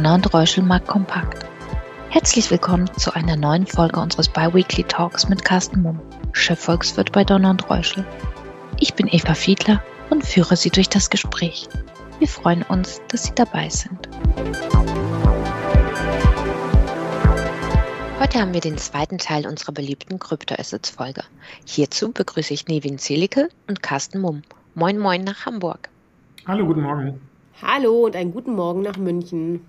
Donner und Reuschel mag kompakt. Herzlich willkommen zu einer neuen Folge unseres Biweekly Talks mit Carsten Mumm, Chefvolkswirt bei Donner und Reuschel. Ich bin Eva Fiedler und führe Sie durch das Gespräch. Wir freuen uns, dass Sie dabei sind. Heute haben wir den zweiten Teil unserer beliebten Kryptoassets-Folge. Hierzu begrüße ich Nevin Zelicke und Carsten Mumm. Moin Moin nach Hamburg. Hallo, guten Morgen. Hallo und einen guten Morgen nach München.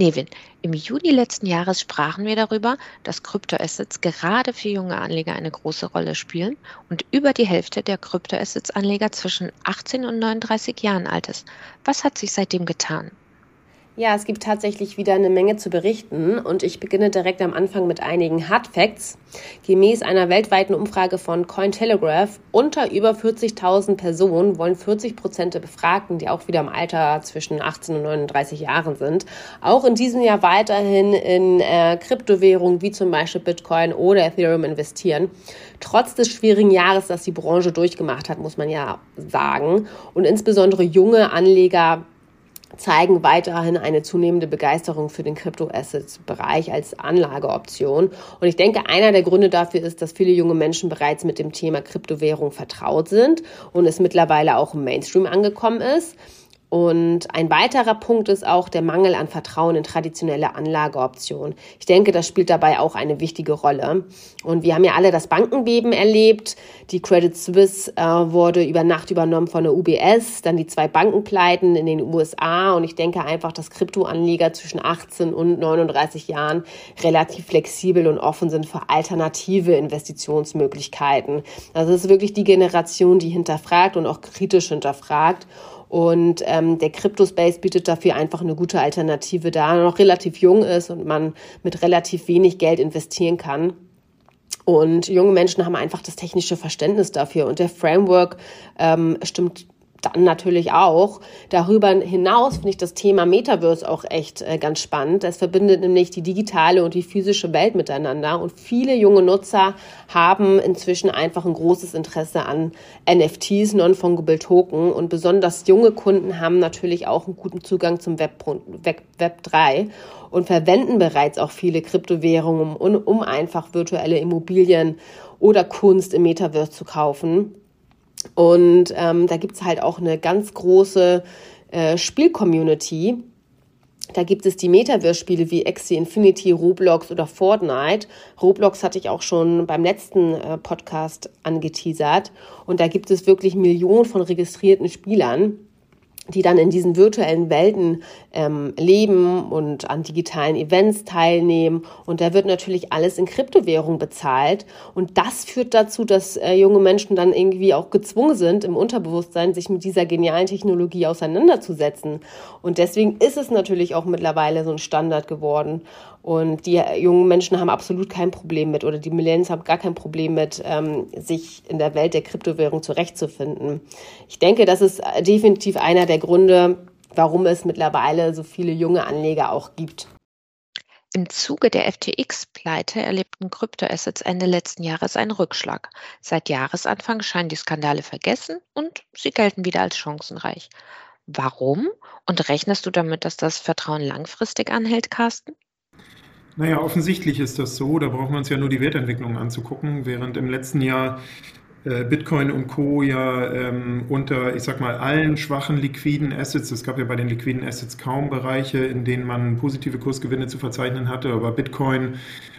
Nevin, im Juni letzten Jahres sprachen wir darüber, dass Kryptoassets gerade für junge Anleger eine große Rolle spielen und über die Hälfte der Kryptoassets-Anleger zwischen 18 und 39 Jahren alt ist. Was hat sich seitdem getan? Ja, es gibt tatsächlich wieder eine Menge zu berichten und ich beginne direkt am Anfang mit einigen Hard Facts. Gemäß einer weltweiten Umfrage von Cointelegraph unter über 40.000 Personen wollen 40 Prozent der Befragten, die auch wieder im Alter zwischen 18 und 39 Jahren sind, auch in diesem Jahr weiterhin in äh, Kryptowährungen wie zum Beispiel Bitcoin oder Ethereum investieren. Trotz des schwierigen Jahres, das die Branche durchgemacht hat, muss man ja sagen. Und insbesondere junge Anleger zeigen weiterhin eine zunehmende Begeisterung für den Crypto-Assets-Bereich als Anlageoption. Und ich denke, einer der Gründe dafür ist, dass viele junge Menschen bereits mit dem Thema Kryptowährung vertraut sind und es mittlerweile auch im Mainstream angekommen ist. Und ein weiterer Punkt ist auch der Mangel an Vertrauen in traditionelle Anlageoptionen. Ich denke, das spielt dabei auch eine wichtige Rolle. Und wir haben ja alle das Bankenbeben erlebt. Die Credit Suisse äh, wurde über Nacht übernommen von der UBS, dann die zwei Bankenpleiten in den USA. Und ich denke einfach, dass Kryptoanleger zwischen 18 und 39 Jahren relativ flexibel und offen sind für alternative Investitionsmöglichkeiten. Also es ist wirklich die Generation, die hinterfragt und auch kritisch hinterfragt. Und ähm, der Crypto-Space bietet dafür einfach eine gute Alternative, da er noch relativ jung ist und man mit relativ wenig Geld investieren kann. Und junge Menschen haben einfach das technische Verständnis dafür. Und der Framework ähm, stimmt dann natürlich auch. Darüber hinaus finde ich das Thema Metaverse auch echt äh, ganz spannend. Es verbindet nämlich die digitale und die physische Welt miteinander. Und viele junge Nutzer haben inzwischen einfach ein großes Interesse an NFTs, Non-Fungible Token. Und besonders junge Kunden haben natürlich auch einen guten Zugang zum Web, Web, Web 3 und verwenden bereits auch viele Kryptowährungen, um, um einfach virtuelle Immobilien oder Kunst im Metaverse zu kaufen. Und ähm, da gibt's halt auch eine ganz große äh, Spielcommunity. Da gibt es die Metaverse-Spiele wie Axie Infinity, Roblox oder Fortnite. Roblox hatte ich auch schon beim letzten äh, Podcast angeteasert. Und da gibt es wirklich Millionen von registrierten Spielern die dann in diesen virtuellen Welten ähm, leben und an digitalen Events teilnehmen. Und da wird natürlich alles in Kryptowährung bezahlt. Und das führt dazu, dass äh, junge Menschen dann irgendwie auch gezwungen sind, im Unterbewusstsein sich mit dieser genialen Technologie auseinanderzusetzen. Und deswegen ist es natürlich auch mittlerweile so ein Standard geworden. Und die jungen Menschen haben absolut kein Problem mit, oder die Millennials haben gar kein Problem mit, ähm, sich in der Welt der Kryptowährung zurechtzufinden. Ich denke, das ist definitiv einer der Gründe, warum es mittlerweile so viele junge Anleger auch gibt. Im Zuge der FTX-Pleite erlebten Kryptoassets Ende letzten Jahres einen Rückschlag. Seit Jahresanfang scheinen die Skandale vergessen und sie gelten wieder als chancenreich. Warum? Und rechnest du damit, dass das Vertrauen langfristig anhält, Carsten? Naja, offensichtlich ist das so. Da braucht man uns ja nur die Wertentwicklung anzugucken. Während im letzten Jahr äh, Bitcoin und Co. ja ähm, unter, ich sag mal, allen schwachen liquiden Assets, es gab ja bei den liquiden Assets kaum Bereiche, in denen man positive Kursgewinne zu verzeichnen hatte, aber Bitcoin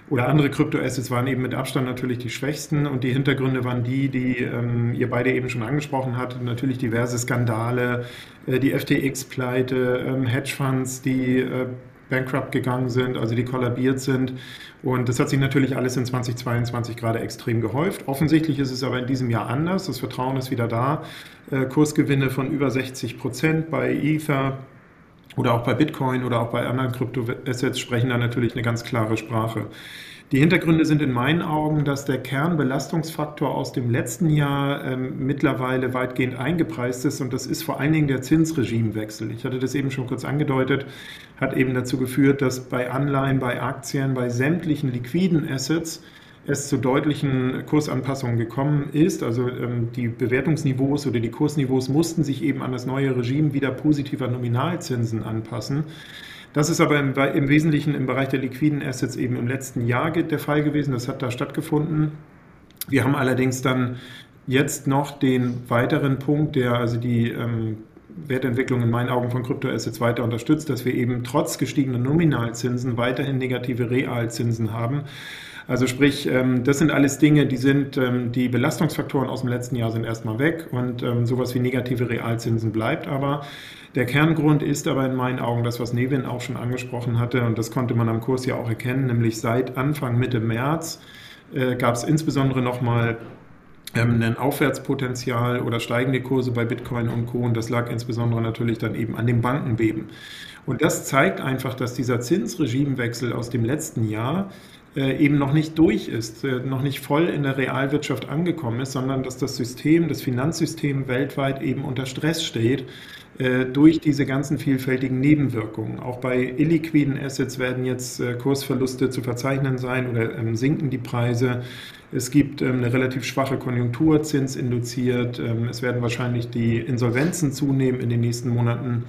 oder andere Kryptoassets waren eben mit Abstand natürlich die schwächsten und die Hintergründe waren die, die ähm, ihr beide eben schon angesprochen hattet, natürlich diverse Skandale, äh, die FTX-Pleite, ähm, Hedgefonds, die äh, bankrupt gegangen sind, also die kollabiert sind. Und das hat sich natürlich alles in 2022 gerade extrem gehäuft. Offensichtlich ist es aber in diesem Jahr anders. Das Vertrauen ist wieder da. Äh, Kursgewinne von über 60 Prozent bei Ether oder auch bei Bitcoin oder auch bei anderen Kryptoassets sprechen da natürlich eine ganz klare Sprache. Die Hintergründe sind in meinen Augen, dass der Kernbelastungsfaktor aus dem letzten Jahr ähm, mittlerweile weitgehend eingepreist ist und das ist vor allen Dingen der Zinsregimewechsel. Ich hatte das eben schon kurz angedeutet, hat eben dazu geführt, dass bei Anleihen, bei Aktien, bei sämtlichen liquiden Assets es zu deutlichen Kursanpassungen gekommen ist. Also ähm, die Bewertungsniveaus oder die Kursniveaus mussten sich eben an das neue Regime wieder positiver Nominalzinsen anpassen. Das ist aber im, im, Wesentlichen im Bereich der liquiden Assets eben im letzten Jahr der Fall gewesen. Das hat da stattgefunden. Wir haben allerdings dann jetzt noch den weiteren Punkt, der also die ähm, Wertentwicklung in meinen Augen von Kryptoassets weiter unterstützt, dass wir eben trotz gestiegener Nominalzinsen weiterhin negative Realzinsen haben. Also sprich, ähm, das sind alles Dinge, die sind, ähm, die Belastungsfaktoren aus dem letzten Jahr sind erstmal weg und ähm, sowas wie negative Realzinsen bleibt aber. Der Kerngrund ist aber in meinen Augen das, was Nevin auch schon angesprochen hatte und das konnte man am Kurs ja auch erkennen, nämlich seit Anfang Mitte März äh, gab es insbesondere nochmal ähm, ein Aufwärtspotenzial oder steigende Kurse bei Bitcoin und Co. Und das lag insbesondere natürlich dann eben an dem Bankenbeben. Und das zeigt einfach, dass dieser Zinsregimewechsel aus dem letzten Jahr äh, eben noch nicht durch ist, äh, noch nicht voll in der Realwirtschaft angekommen ist, sondern dass das System, das Finanzsystem weltweit eben unter Stress steht durch diese ganzen vielfältigen Nebenwirkungen. Auch bei illiquiden Assets werden jetzt Kursverluste zu verzeichnen sein oder ähm, sinken die Preise. Es gibt ähm, eine relativ schwache Konjunktur, Zins induziert. Ähm, es werden wahrscheinlich die Insolvenzen zunehmen in den nächsten Monaten.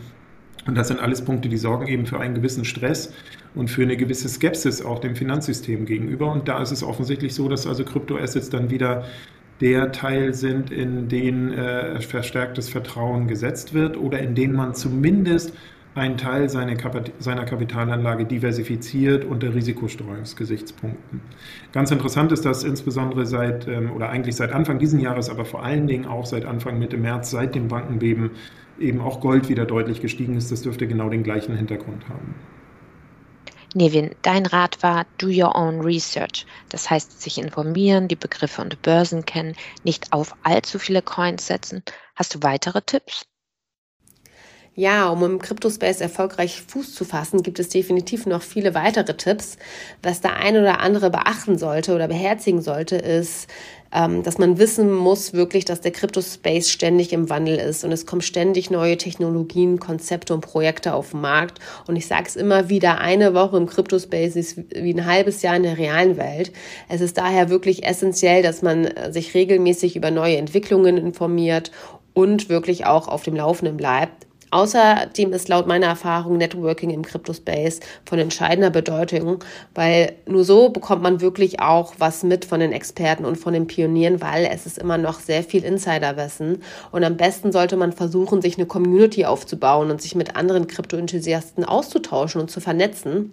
Und das sind alles Punkte, die sorgen eben für einen gewissen Stress und für eine gewisse Skepsis auch dem Finanzsystem gegenüber. Und da ist es offensichtlich so, dass also Kryptoassets dann wieder der Teil sind, in den äh, verstärktes Vertrauen gesetzt wird oder in denen man zumindest einen Teil seiner, Kapitalanlage diversifiziert unter Risikostreuungsgesichtspunkten. Ganz interessant ist, dass insbesondere seit ähm, oder eigentlich seit Anfang dieses Jahres, aber vor allen Dingen auch seit Anfang Mitte März, seit dem Bankenbeben, eben auch Gold wieder deutlich gestiegen ist. Das dürfte genau den gleichen Hintergrund haben. Nevin, dein Rat war Do Your Own Research. Das heißt, sich informieren, die Begriffe und Börsen kennen, nicht auf allzu viele Coins setzen. Hast du weitere Tipps? Ja, um im Crypto-Space erfolgreich Fuß zu fassen, gibt es definitiv noch viele weitere Tipps. Was der eine oder andere beachten sollte oder beherzigen sollte, ist, dass man wissen muss wirklich, dass der Crypto-Space ständig im Wandel ist und es kommen ständig neue Technologien, Konzepte und Projekte auf den Markt. Und ich sage es immer wieder, eine Woche im Crypto-Space ist wie ein halbes Jahr in der realen Welt. Es ist daher wirklich essentiell, dass man äh, sich regelmäßig über neue Entwicklungen informiert und wirklich auch auf dem Laufenden bleibt Außerdem ist laut meiner Erfahrung Networking im Crypto-Space von entscheidender Bedeutung, weil nur so bekommt man wirklich auch was mit von den Experten und von den Pionieren, weil es ist immer noch sehr viel Insiderwissen. Und am besten sollte man versuchen, sich eine Community aufzubauen und sich mit anderen Krypto-Enthusiasten auszutauschen und zu vernetzen.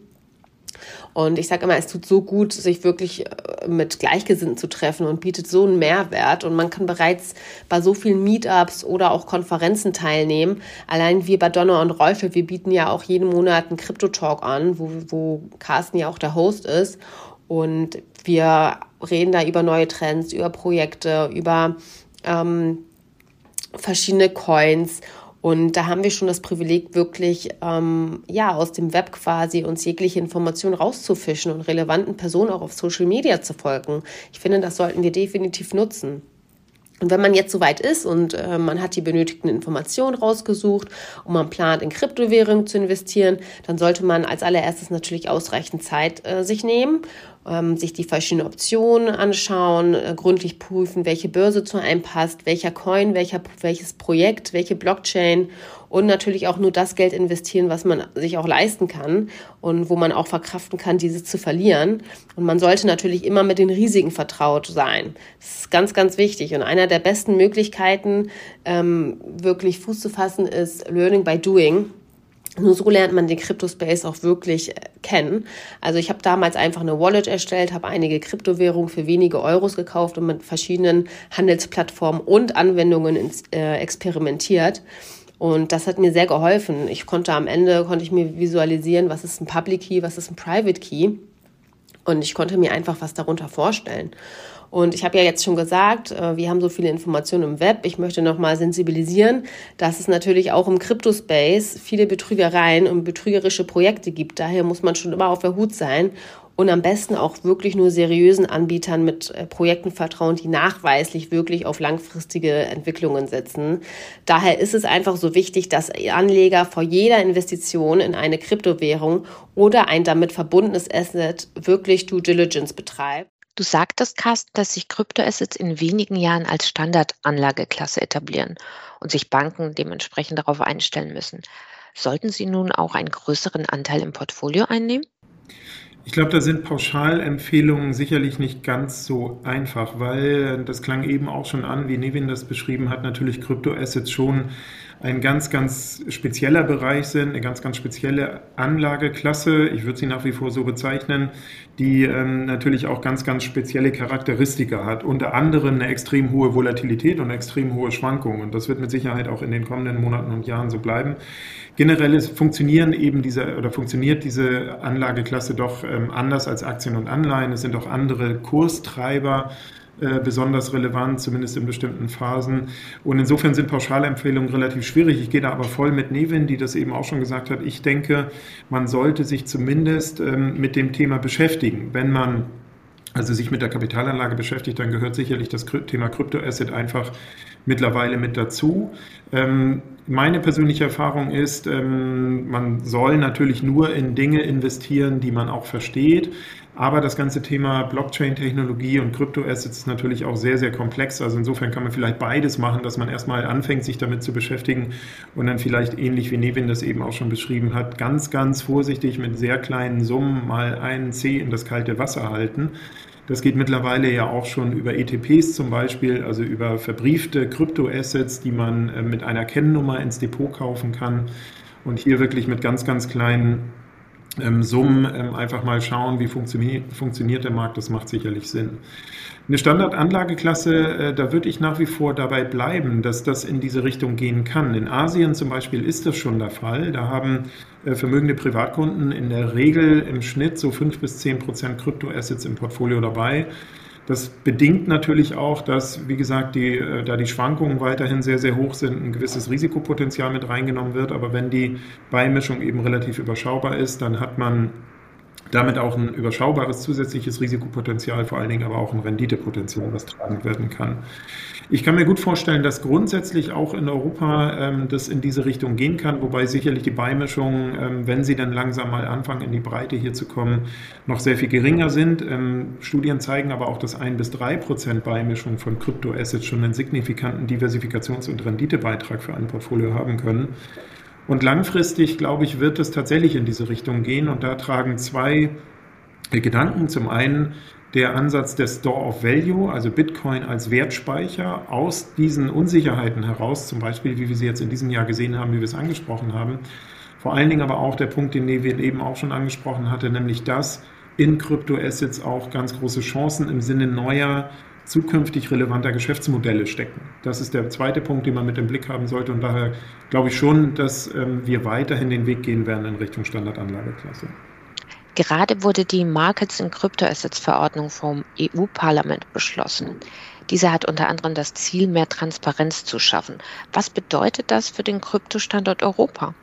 Und ich sage immer, es tut so gut, sich wirklich äh, mit Gleichgesinnten zu treffen und bietet so einen Mehrwert. Und man kann bereits bei so vielen Meetups oder auch Konferenzen teilnehmen. Allein wir bei Donner und Rolfe, wir bieten ja auch jeden Monat einen Crypto-Talk an, wo, wo Carsten ja auch der Host ist. Und wir reden da über neue Trends, über Projekte, über ähm, verschiedene Coins und da haben wir schon das Privileg, wirklich ähm, ja aus dem Web quasi uns jegliche Informationen rauszufischen und relevanten Personen auch auf Social Media zu folgen. Ich finde, das sollten wir definitiv nutzen. Und wenn man jetzt soweit ist und äh, man hat die benötigten Informationen rausgesucht und man plant, in Kryptowährungen zu investieren, dann sollte man als allererstes natürlich ausreichend Zeit äh, sich nehmen ähm, sich die verschiedenen Optionen anschauen, äh, gründlich prüfen, welche Börse zu einem passt, welcher Coin, welcher, welches Projekt, welche Blockchain und natürlich auch nur das Geld investieren, was man sich auch leisten kann und wo man auch verkraften kann, diese zu verlieren. Und man sollte natürlich immer mit den Risiken vertraut sein. Das ist ganz, ganz wichtig. Und einer der besten Möglichkeiten, ähm, wirklich Fuß zu fassen, ist Learning by Doing. Nur so lernt man den Crypto-Space auch wirklich äh, kennen. Also ich habe damals einfach eine Wallet erstellt, habe einige Kryptowährungen für wenige Euros gekauft und mit verschiedenen Handelsplattformen und Anwendungen ins, äh, experimentiert. Und das hat mir sehr geholfen. Ich konnte am Ende, konnte ich mir visualisieren, was ist ein Public Key, was ist ein Private Key. Und ich konnte mir einfach was darunter vorstellen. Und ich habe ja jetzt schon gesagt, äh, wir haben so viele Informationen im Web. Ich möchte nochmal sensibilisieren, dass es natürlich auch im Crypto-Space viele Betrügereien und betrügerische Projekte gibt. Daher muss man schon immer auf der Hut sein und am besten auch wirklich nur seriösen Anbietern mit äh, Projekten vertrauen, die nachweislich wirklich auf langfristige Entwicklungen setzen. Daher ist es einfach so wichtig, dass Anleger vor jeder Investition in eine Kryptowährung oder ein damit verbundenes Asset wirklich Due Diligence betreibt. Du sagtest, Carsten, dass sich Kryptoassets in wenigen Jahren als Standardanlageklasse etablieren und sich Banken dementsprechend darauf einstellen müssen. Sollten sie nun auch einen größeren Anteil im Portfolio einnehmen? Ich glaube, da sind Pauschalempfehlungen sicherlich nicht ganz so einfach, weil das klang eben auch schon an, wie Nevin das beschrieben hat, natürlich Kryptoassets schon ein ganz, ganz spezieller Bereich sind, eine ganz, ganz spezielle Anlageklasse. Ich würde sie nach wie vor so bezeichnen, die ähm, natürlich auch ganz, ganz spezielle Charakteristika hat. Unter anderem eine extrem hohe Volatilität und extrem hohe Schwankung. Und das wird mit Sicherheit auch in den kommenden Monaten und Jahren so bleiben. Generell ist, funktionieren eben diese oder funktioniert diese Anlageklasse doch ähm, anders als Aktien und Anleihen. Es sind auch andere Kurstreiber äh, besonders relevant, zumindest in bestimmten Phasen. Und insofern sind Pauschalempfehlungen relativ schwierig. Ich gehe da aber voll mit Nevin, die das eben auch schon gesagt hat. Ich denke, man sollte sich zumindest ähm, mit dem Thema beschäftigen. Wenn man also sich mit der Kapitalanlage beschäftigt, dann gehört sicherlich das Thema Kryptoasset einfach mittlerweile mit dazu. Ähm, meine persönliche Erfahrung ist, ähm, man soll natürlich nur in Dinge investieren, die man auch versteht. Aber das ganze Thema Blockchain-Technologie und Kryptoassets ist natürlich auch sehr, sehr komplex. Also insofern kann man vielleicht beides machen, dass man erstmal anfängt, sich damit zu beschäftigen und dann vielleicht ähnlich wie Nevin das eben auch schon beschrieben hat, ganz, ganz vorsichtig mit sehr kleinen Summen mal einen C in das kalte Wasser halten. Das geht mittlerweile ja auch schon über ETPs zum Beispiel, also über verbriefte Kryptoassets, die man äh, mit einer Kennnummer ins Depot kaufen kann und hier wirklich mit ganz, ganz kleinen ähm, Summen ähm, einfach mal schauen, wie funktioniert, funktioniert der Markt. Das macht sicherlich Sinn. Eine Standardanlageklasse, äh, da würde ich nach wie vor dabei bleiben, dass das in diese Richtung gehen kann. In Asien zum Beispiel ist das schon der Fall. Da haben äh, vermögende Privatkunden in der Regel im Schnitt so fünf bis zehn Prozent Kryptoassets im Portfolio dabei. Das bedingt natürlich auch, dass, wie gesagt, die, äh, da die Schwankungen weiterhin sehr, sehr hoch sind, ein gewisses Risikopotenzial mit reingenommen wird. Aber wenn die Beimischung eben relativ überschaubar ist, dann hat man damit auch ein überschaubares zusätzliches Risikopotenzial, vor allen Dingen aber auch ein Renditepotenzial, was tragen werden kann. Ich kann mir gut vorstellen, dass grundsätzlich auch in Europa ähm, das in diese Richtung gehen kann, wobei sicherlich die Beimischungen, ähm, wenn sie dann langsam mal anfangen, in die Breite hier zu kommen, noch sehr viel geringer sind. Ähm, Studien zeigen aber auch, dass ein bis drei Prozent Beimischung von Kryptoassets schon einen signifikanten Diversifikations- und Renditebeitrag für ein Portfolio haben können. Und langfristig, glaube ich, wird es tatsächlich in diese Richtung gehen. Und da tragen zwei Gedanken. Zum einen der Ansatz der Store of Value, also Bitcoin als Wertspeicher aus diesen Unsicherheiten heraus, zum Beispiel, wie wir sie jetzt in diesem Jahr gesehen haben, wie wir es angesprochen haben. Vor allen Dingen aber auch der Punkt, den Neville eben auch schon angesprochen hatte, nämlich dass in Kryptoassets auch ganz große Chancen im Sinne neuer, zukünftig relevanter Geschäftsmodelle stecken. Das ist der zweite Punkt, den man mit im Blick haben sollte. Und daher glaube ich schon, dass ähm, wir weiterhin den Weg gehen werden in Richtung Standardanlageklasse. Gerade wurde die Markets in Crypto-Assets Verordnung vom EU-Parlament beschlossen. Diese hat unter anderem das Ziel, mehr Transparenz zu schaffen. Was bedeutet das für den Kryptostandort Europa?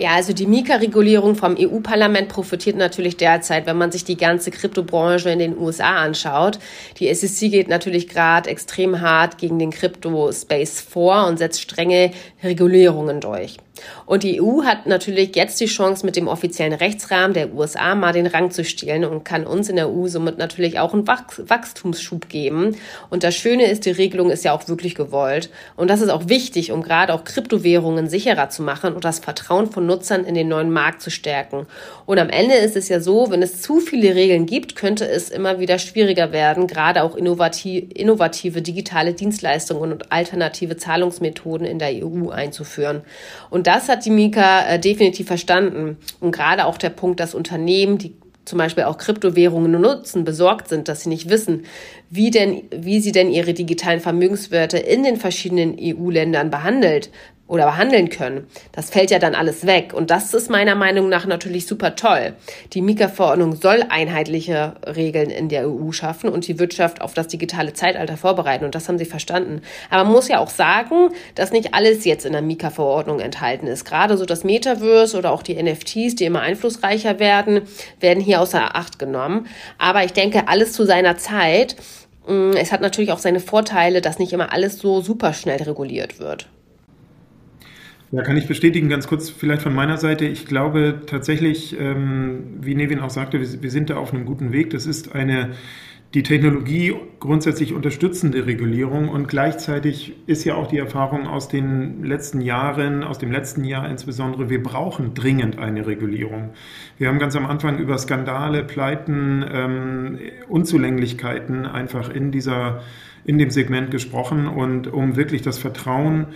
Ja, also die Mika-Regulierung vom EU-Parlament profitiert natürlich derzeit, wenn man sich die ganze Kryptobranche in den USA anschaut. Die SEC geht natürlich gerade extrem hart gegen den Krypto-Space vor und setzt strenge Regulierungen durch. Und die EU hat natürlich jetzt die Chance, mit dem offiziellen Rechtsrahmen der USA mal den Rang zu stehlen und kann uns in der EU somit natürlich auch einen Wachstumsschub geben. Und das Schöne ist, die Regelung ist ja auch wirklich gewollt. Und das ist auch wichtig, um gerade auch Kryptowährungen sicherer zu machen und das Vertrauen von Nutzern in den neuen Markt zu stärken. Und am Ende ist es ja so, wenn es zu viele Regeln gibt, könnte es immer wieder schwieriger werden, gerade auch innovative digitale Dienstleistungen und alternative Zahlungsmethoden in der EU einzuführen. Und das hat die Mika äh, definitiv verstanden. Und gerade auch der Punkt, dass Unternehmen, die zum Beispiel auch Kryptowährungen nutzen, besorgt sind, dass sie nicht wissen, wie denn, wie sie denn ihre digitalen Vermögenswerte in den verschiedenen EU-Ländern behandelt, oder behandeln können. Das fällt ja dann alles weg. Und das ist meiner Meinung nach natürlich super toll. Die Mika-Verordnung soll einheitliche Regeln in der EU schaffen und die Wirtschaft auf das digitale Zeitalter vorbereiten. Und das haben sie verstanden. Aber man muss ja auch sagen, dass nicht alles jetzt in der Mika-Verordnung enthalten ist. Gerade so das Metaverse oder auch die NFTs, die immer einflussreicher werden, werden hier außer Acht genommen. Aber ich denke, alles zu seiner Zeit. Mm, es hat natürlich auch seine Vorteile, dass nicht immer alles so super schnell reguliert wird. Ja, kann ich bestätigen, ganz kurz vielleicht von meiner Seite. Ich glaube tatsächlich, ähm, wie Nevin auch sagte, wir, wir sind da auf einem guten Weg. Das ist eine die Technologie grundsätzlich unterstützende Regulierung und gleichzeitig ist ja auch die Erfahrung aus den letzten Jahren, aus dem letzten Jahr insbesondere, wir brauchen dringend eine Regulierung. Wir haben ganz am Anfang über Skandale, Pleiten, ähm, Unzulänglichkeiten einfach in dieser in dem Segment gesprochen und um wirklich das Vertrauen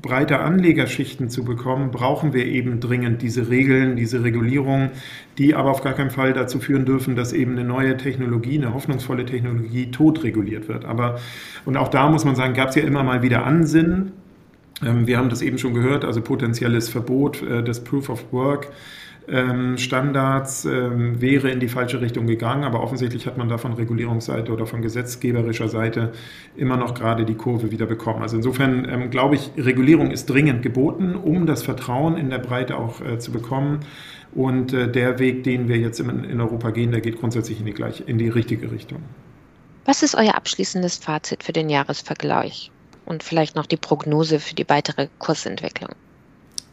breite Anlegerschichten zu bekommen, brauchen wir eben dringend diese Regeln, diese Regulierung, die aber auf gar keinen Fall dazu führen dürfen, dass eben eine neue Technologie, eine hoffnungsvolle Technologie totreguliert wird. Aber, und auch da muss man sagen, gab es ja immer mal wieder Ansinnen. Ähm, wir haben das eben schon gehört, also potenzielles Verbot äh, des Proof of Work Standards ähm, wäre in die falsche Richtung gegangen, aber offensichtlich hat man da von Regulierungsseite oder von gesetzgeberischer Seite immer noch gerade die Kurve wieder bekommen. Also insofern ähm, glaube ich, Regulierung ist dringend geboten, um das Vertrauen in der Breite auch äh, zu bekommen. Und äh, der Weg, den wir jetzt in, in Europa gehen, der geht grundsätzlich in die, gleiche, in die richtige Richtung. Was ist euer abschließendes Fazit für den Jahresvergleich und vielleicht noch die Prognose für die weitere Kursentwicklung?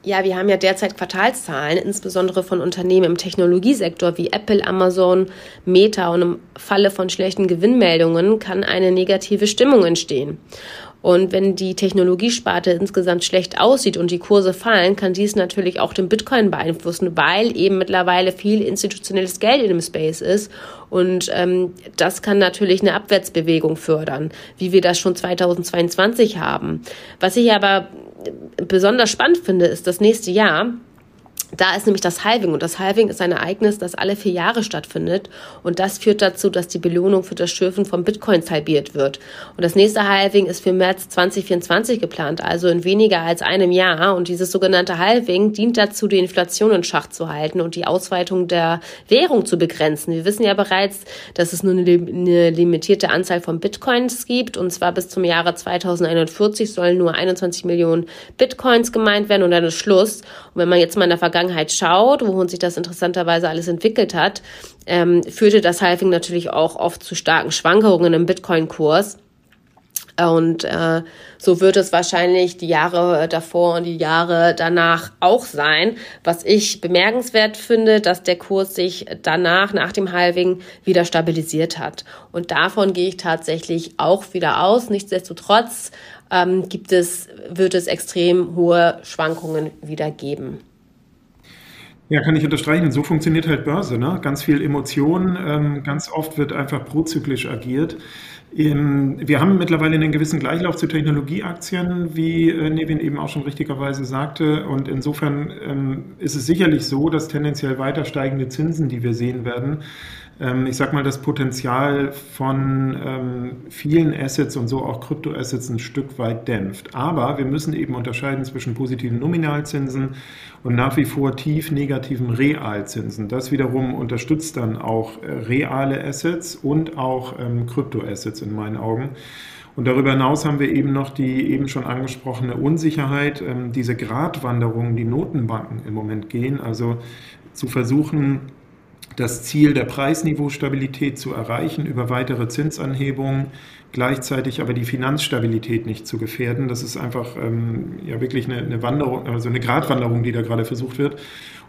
Ja, wir haben ja derzeit Quartalszahlen, insbesondere von Unternehmen im Technologiesektor wie Apple, Amazon, Meta und im Falle von schlechten Gewinnmeldungen kann eine negative Stimmung entstehen. Und wenn die Technologiesparte insgesamt schlecht aussieht und die Kurse fallen, kann dies natürlich auch den Bitcoin beeinflussen, weil eben mittlerweile viel institutionelles Geld in dem Space ist. Und ähm, das kann natürlich eine Abwärtsbewegung fördern, wie wir das schon 2022 haben. Was ich aber besonders spannend finde, ist das nächste Jahr. Da ist nämlich das Halving und das Halving ist ein Ereignis, das alle vier Jahre stattfindet und das führt dazu, dass die Belohnung für das Schürfen von Bitcoins halbiert wird. Und das nächste Halving ist für März 2024 geplant, also in weniger als einem Jahr und dieses sogenannte Halving dient dazu, die Inflation in Schach zu halten und die Ausweitung der Währung zu begrenzen. Wir wissen ja bereits, dass es nur eine, limitierte Anzahl von Bitcoins gibt und zwar bis zum Jahre 2041 sollen nur 21 Millionen Bitcoins gemeint werden und dann ist Schluss. Und wenn man jetzt mal in der Vergangenheit Vergangenheit schaut, wohin sich das interessanterweise alles entwickelt hat, ähm, führte das Halving natürlich auch oft zu starken Schwankungen im Bitcoin-Kurs. Und äh, so wird es wahrscheinlich die Jahre davor und die Jahre danach auch sein. Was ich bemerkenswert finde, dass der Kurs sich danach, nach dem Halving, wieder stabilisiert hat. Und davon gehe ich tatsächlich auch wieder aus. Nichtsdestotrotz ähm, gibt es, wird es extrem hohe Schwankungen wieder geben. Ja, kann ich unterstreichen. So funktioniert halt Börse. Ne? Ganz viel Emotion. Ähm, ganz oft wird einfach prozyklisch agiert. Ähm, wir haben mittlerweile einen gewissen Gleichlauf zu Technologieaktien, wie äh, Nevin eben auch schon richtigerweise sagte. Und insofern ähm, ist es sicherlich so, dass tendenziell weiter steigende Zinsen, die wir sehen werden, ich sag mal, das Potenzial von ähm, vielen Assets und so auch Kryptoassets ein Stück weit dämpft. Aber wir müssen eben unterscheiden zwischen positiven Nominalzinsen und nach wie vor tief negativen Realzinsen. Das wiederum unterstützt dann auch äh, reale Assets und auch ähm, Kryptoassets in meinen Augen. Und darüber hinaus haben wir eben noch die eben schon angesprochene Unsicherheit, ähm, diese Gratwanderung, die Notenbanken im Moment gehen, also zu versuchen, das Ziel der Preisniveaustabilität zu erreichen über weitere Zinsanhebungen, gleichzeitig aber die Finanzstabilität nicht zu gefährden. Das ist einfach ähm, ja wirklich eine, eine Wanderung, also eine Gratwanderung, die da gerade versucht wird.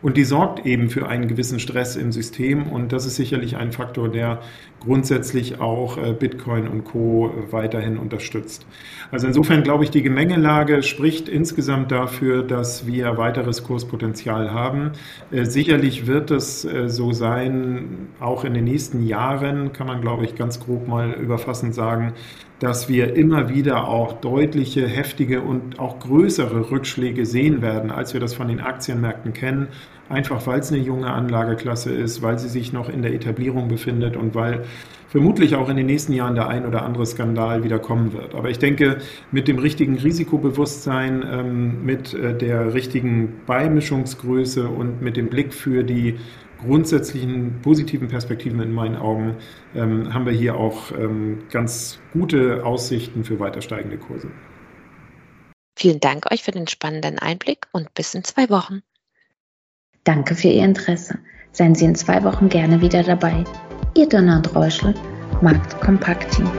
Und die sorgt eben für einen gewissen Stress im System. Und das ist sicherlich ein Faktor, der grundsätzlich auch äh, Bitcoin und Co. weiterhin unterstützt. Also insofern glaube ich, die Gemengelage spricht insgesamt dafür, dass wir weiteres Kurspotenzial haben. Äh, sicherlich wird es äh, so sein, auch in den nächsten Jahren kann man, glaube ich, ganz grob mal überfassend sagen, dass wir immer wieder auch deutliche, heftige und auch größere Rückschläge sehen werden, als wir das von den Aktienmärkten kennen. Einfach weil es eine junge Anlageklasse ist, weil sie sich noch in der Etablierung befindet und weil vermutlich auch in den nächsten Jahren der ein oder andere Skandal wieder kommen wird. Aber ich denke, mit dem richtigen Risikobewusstsein, ähm, mit äh, der richtigen Beimischungsgröße und mit dem Blick für die grundsätzlichen positiven Perspektiven in meinen Augen ähm, haben wir hier auch ähm, ganz gute Aussichten für weiter steigende Kurse. Vielen Dank euch für den spannenden Einblick und bis in zwei Wochen. Danke für Ihr Interesse. Seien Sie in zwei Wochen gerne wieder dabei. Ihr Donner und Reuschel, Markt Kompakt Team.